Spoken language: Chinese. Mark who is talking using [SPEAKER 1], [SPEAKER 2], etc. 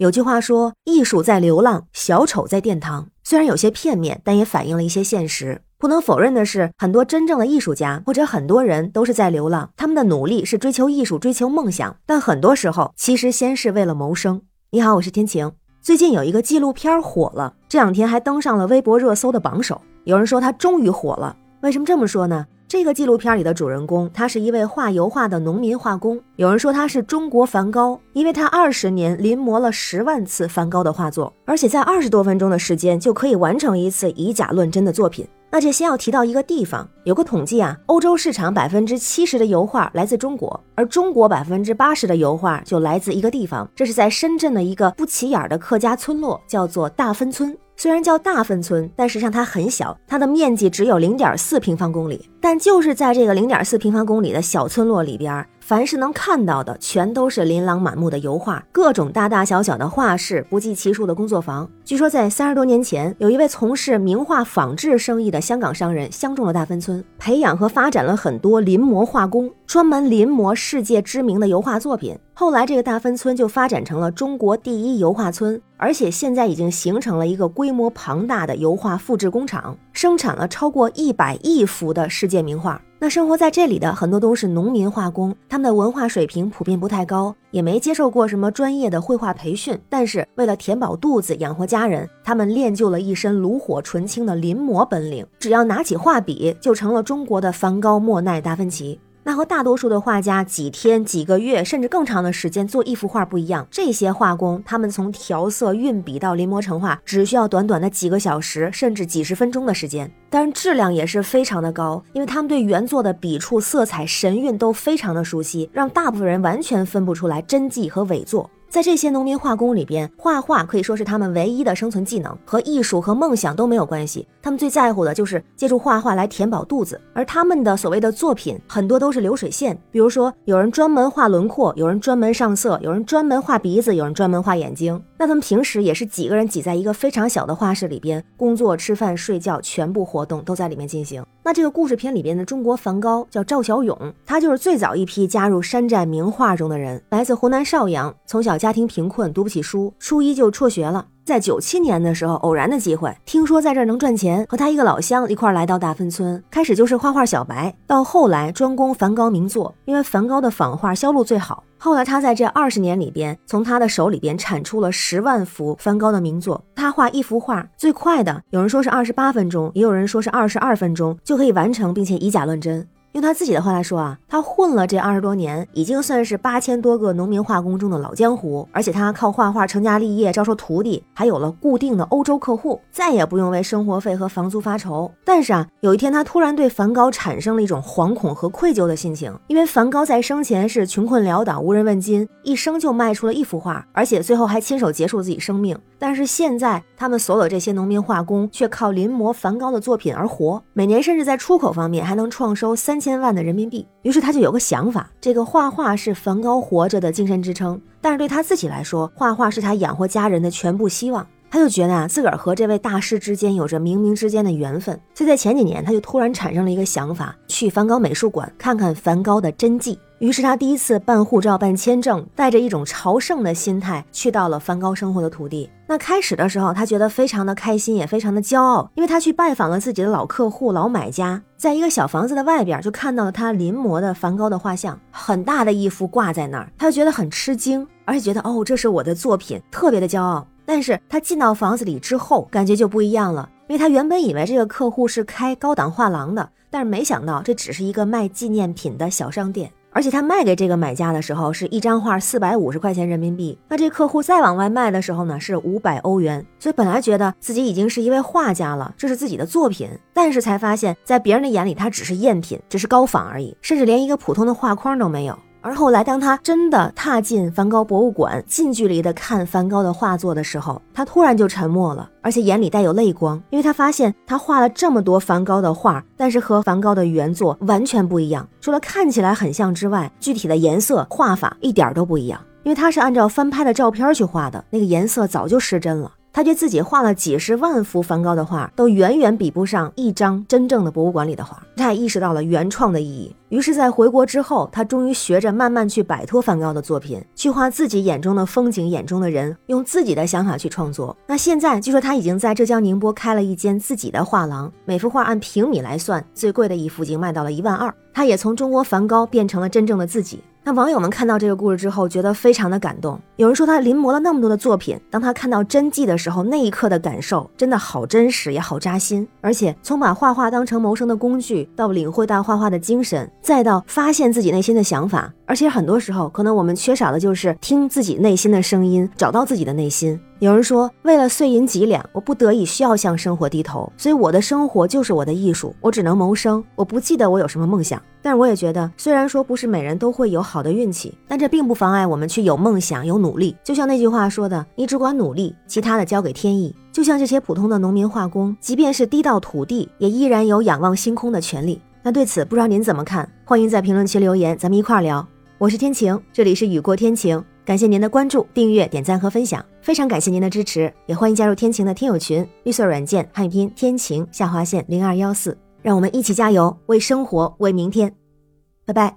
[SPEAKER 1] 有句话说：“艺术在流浪，小丑在殿堂。”虽然有些片面，但也反映了一些现实。不能否认的是，很多真正的艺术家或者很多人都是在流浪，他们的努力是追求艺术、追求梦想，但很多时候其实先是为了谋生。你好，我是天晴。最近有一个纪录片火了，这两天还登上了微博热搜的榜首。有人说他终于火了，为什么这么说呢？这个纪录片里的主人公，他是一位画油画的农民画工。有人说他是中国梵高，因为他二十年临摹了十万次梵高的画作，而且在二十多分钟的时间就可以完成一次以假乱真的作品。那这先要提到一个地方，有个统计啊，欧洲市场百分之七十的油画来自中国，而中国百分之八十的油画就来自一个地方，这是在深圳的一个不起眼的客家村落，叫做大芬村。虽然叫大芬村，但实际上它很小，它的面积只有零点四平方公里。但就是在这个零点四平方公里的小村落里边，凡是能看到的，全都是琳琅满目的油画，各种大大小小的画室，不计其数的工作房。据说在三十多年前，有一位从事名画仿制生意的香港商人相中了大芬村，培养和发展了很多临摹画工，专门临摹世界知名的油画作品。后来，这个大芬村就发展成了中国第一油画村，而且现在已经形成了一个规模庞大的油画复制工厂，生产了超过一百亿幅的世界名画。那生活在这里的很多都是农民画工，他们的文化水平普遍不太高，也没接受过什么专业的绘画培训，但是为了填饱肚子、养活家人，他们练就了一身炉火纯青的临摹本领，只要拿起画笔，就成了中国的梵高、莫奈、达芬奇。那和大多数的画家几天、几个月，甚至更长的时间做一幅画不一样。这些画工，他们从调色、运笔到临摹成画，只需要短短的几个小时，甚至几十分钟的时间。当然，质量也是非常的高，因为他们对原作的笔触、色彩、神韵都非常的熟悉，让大部分人完全分不出来真迹和伪作。在这些农民画工里边，画画可以说是他们唯一的生存技能，和艺术和梦想都没有关系。他们最在乎的就是借助画画来填饱肚子。而他们的所谓的作品，很多都是流水线。比如说，有人专门画轮廓，有人专门上色，有人专门画鼻子，有人专门画眼睛。那他们平时也是几个人挤在一个非常小的画室里边，工作、吃饭、睡觉，全部活动都在里面进行。那这个故事片里边的中国梵高叫赵小勇，他就是最早一批加入山寨名画中的人，来自湖南邵阳，从小家庭贫困，读不起书，初一就辍学了。在九七年的时候，偶然的机会，听说在这儿能赚钱，和他一个老乡一块来到大芬村，开始就是画画小白，到后来专攻梵高名作，因为梵高的仿画销路最好。后来他在这二十年里边，从他的手里边产出了十万幅梵高的名作。他画一幅画最快的，有人说是二十八分钟，也有人说是二十二分钟就可以完成，并且以假乱真。用他自己的话来说啊，他混了这二十多年，已经算是八千多个农民画工中的老江湖。而且他靠画画成家立业，招收徒弟，还有了固定的欧洲客户，再也不用为生活费和房租发愁。但是啊，有一天他突然对梵高产生了一种惶恐和愧疚的心情，因为梵高在生前是穷困潦倒、无人问津，一生就卖出了一幅画，而且最后还亲手结束自己生命。但是现在，他们所有这些农民画工却靠临摹梵高的作品而活，每年甚至在出口方面还能创收三。千万的人民币，于是他就有个想法：这个画画是梵高活着的精神支撑，但是对他自己来说，画画是他养活家人的全部希望。他就觉得啊，自个儿和这位大师之间有着冥冥之间的缘分。所以在前几年，他就突然产生了一个想法，去梵高美术馆看看梵高的真迹。于是他第一次办护照、办签证，带着一种朝圣的心态去到了梵高生活的土地。那开始的时候，他觉得非常的开心，也非常的骄傲，因为他去拜访了自己的老客户、老买家，在一个小房子的外边就看到了他临摹的梵高的画像，很大的一幅挂在那儿，他就觉得很吃惊，而且觉得哦，这是我的作品，特别的骄傲。但是他进到房子里之后，感觉就不一样了，因为他原本以为这个客户是开高档画廊的，但是没想到这只是一个卖纪念品的小商店。而且他卖给这个买家的时候是一张画四百五十块钱人民币，那这客户再往外卖的时候呢是五百欧元。所以本来觉得自己已经是一位画家了，这是自己的作品，但是才发现，在别人的眼里，他只是赝品，只是高仿而已，甚至连一个普通的画框都没有。而后来，当他真的踏进梵高博物馆，近距离的看梵高的画作的时候，他突然就沉默了，而且眼里带有泪光，因为他发现他画了这么多梵高的画，但是和梵高的原作完全不一样。除了看起来很像之外，具体的颜色、画法一点都不一样。因为他是按照翻拍的照片去画的，那个颜色早就失真了。他觉得自己画了几十万幅梵高的画，都远远比不上一张真正的博物馆里的画。他也意识到了原创的意义，于是，在回国之后，他终于学着慢慢去摆脱梵高的作品，去画自己眼中的风景、眼中的人，用自己的想法去创作。那现在，据说他已经在浙江宁波开了一间自己的画廊，每幅画按平米来算，最贵的一幅已经卖到了一万二。他也从中国梵高变成了真正的自己。那网友们看到这个故事之后，觉得非常的感动。有人说他临摹了那么多的作品，当他看到真迹的时候，那一刻的感受真的好真实，也好扎心。而且从把画画当成谋生的工具，到领会到画画的精神，再到发现自己内心的想法。而且很多时候，可能我们缺少的就是听自己内心的声音，找到自己的内心。有人说，为了碎银几两，我不得已需要向生活低头，所以我的生活就是我的艺术，我只能谋生。我不记得我有什么梦想，但是我也觉得，虽然说不是每人都会有好的运气，但这并不妨碍我们去有梦想、有努力。就像那句话说的，你只管努力，其他的交给天意。就像这些普通的农民化工，即便是低到土地，也依然有仰望星空的权利。那对此，不知道您怎么看？欢迎在评论区留言，咱们一块儿聊。我是天晴，这里是雨过天晴。感谢您的关注、订阅、点赞和分享，非常感谢您的支持，也欢迎加入天晴的听友群，绿色软件汉语拼音天晴下划线零二幺四，让我们一起加油，为生活，为明天，拜拜。